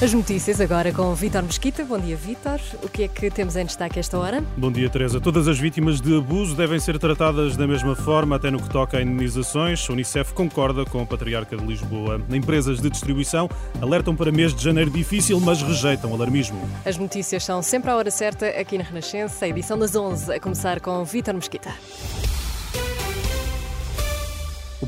As notícias agora com Vítor Mesquita. Bom dia, Vítor. O que é que temos em destaque esta hora? Bom dia, Teresa. Todas as vítimas de abuso devem ser tratadas da mesma forma, até no que toca a indenizações. A Unicef concorda com a Patriarca de Lisboa. Empresas de distribuição alertam para mês de janeiro difícil, mas rejeitam alarmismo. As notícias são sempre à hora certa aqui na Renascença, a edição das 11, a começar com Vítor Mesquita.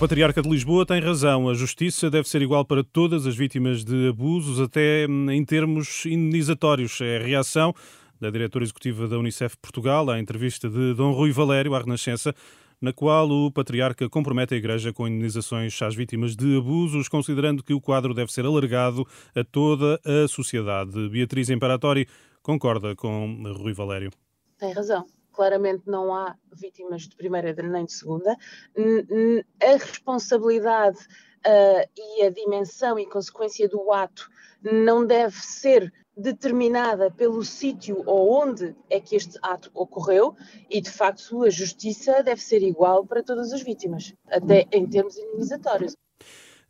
Patriarca de Lisboa tem razão. A justiça deve ser igual para todas as vítimas de abusos, até em termos indenizatórios. É a reação da diretora executiva da Unicef Portugal à entrevista de Dom Rui Valério à Renascença, na qual o Patriarca compromete a Igreja com indenizações às vítimas de abusos, considerando que o quadro deve ser alargado a toda a sociedade. Beatriz Imperatori concorda com Rui Valério. Tem razão claramente não há vítimas de primeira nem de segunda. A responsabilidade uh, e a dimensão e consequência do ato não deve ser determinada pelo sítio ou onde é que este ato ocorreu e, de facto, a justiça deve ser igual para todas as vítimas, até em termos indenizatórios.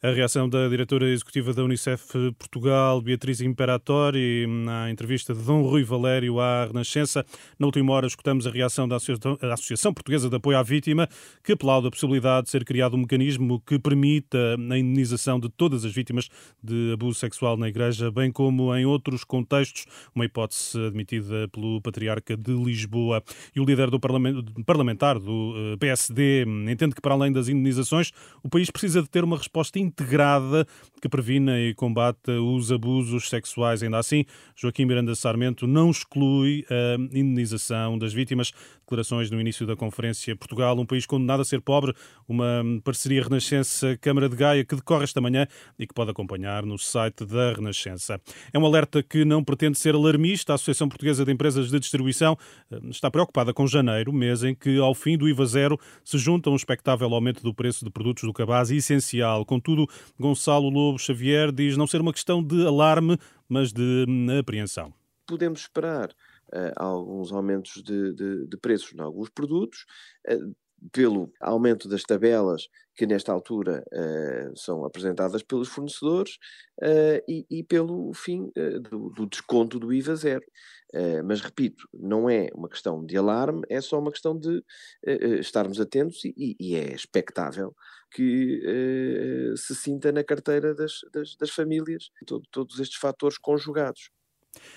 A reação da diretora executiva da Unicef Portugal, Beatriz Imperatori, na entrevista de Dom Rui Valério à Renascença. Na última hora, escutamos a reação da Associação Portuguesa de Apoio à Vítima, que aplaude a possibilidade de ser criado um mecanismo que permita a indenização de todas as vítimas de abuso sexual na Igreja, bem como em outros contextos, uma hipótese admitida pelo Patriarca de Lisboa. E o líder do parlamentar do eh, PSD entende que, para além das indenizações, o país precisa de ter uma resposta integrada que previna e combate os abusos sexuais. Ainda assim, Joaquim Miranda Sarmento não exclui a indenização das vítimas. Declarações no início da conferência Portugal, um país condenado a ser pobre, uma parceria Renascença-Câmara de Gaia que decorre esta manhã e que pode acompanhar no site da Renascença. É um alerta que não pretende ser alarmista. A Associação Portuguesa de Empresas de Distribuição eh, está preocupada com janeiro, mês em que, ao fim do IVA zero, se junta um expectável aumento do preço de produtos do cabaz essencial. Contudo, Gonçalo Lobo Xavier diz não ser uma questão de alarme, mas de hum, apreensão. Podemos esperar uh, alguns aumentos de, de, de, preços em alguns produtos, uh, pelo aumento das tabelas que nesta altura uh, são apresentadas pelos fornecedores uh, e, e, pelo fim uh, do, do, desconto do IVA zero. mas repito, não é uma questão de alarme, é só uma questão de estarmos atentos e, e é expectável que se sinta na carteira das, das, das famílias todo, todos estes fatores conjugados.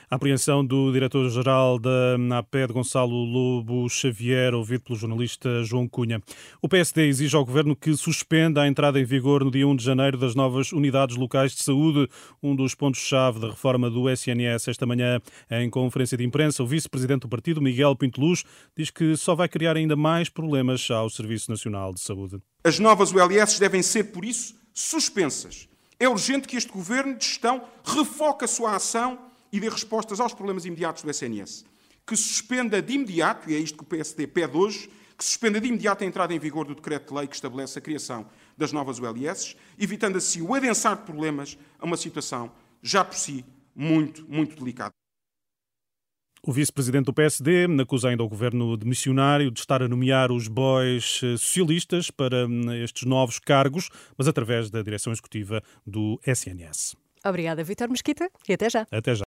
A apreensão do diretor-geral da APED, Gonçalo Lobo Xavier, ouvido pelo jornalista João Cunha. O PSD exige ao governo que suspenda a entrada em vigor no dia 1 de janeiro das novas unidades locais de saúde, um dos pontos-chave da reforma do SNS. Esta manhã, em conferência de imprensa, o vice-presidente do partido, Miguel Pinteluz, diz que só vai criar ainda mais problemas ao Serviço Nacional de Saúde. As novas ULS devem ser, por isso, suspensas. É urgente que este governo de gestão refoque a sua ação e dê respostas aos problemas imediatos do SNS. Que suspenda de imediato, e é isto que o PSD pede hoje, que suspenda de imediato a entrada em vigor do decreto-lei que estabelece a criação das novas ULS, evitando assim o adensar de problemas a uma situação já por si muito, muito delicada. O vice-presidente do PSD acusa ainda o governo de missionário de estar a nomear os boys eh, socialistas para hum, estes novos cargos, mas através da direção executiva do SNS. Obrigada, Vitor Mesquita, e até já. Até já.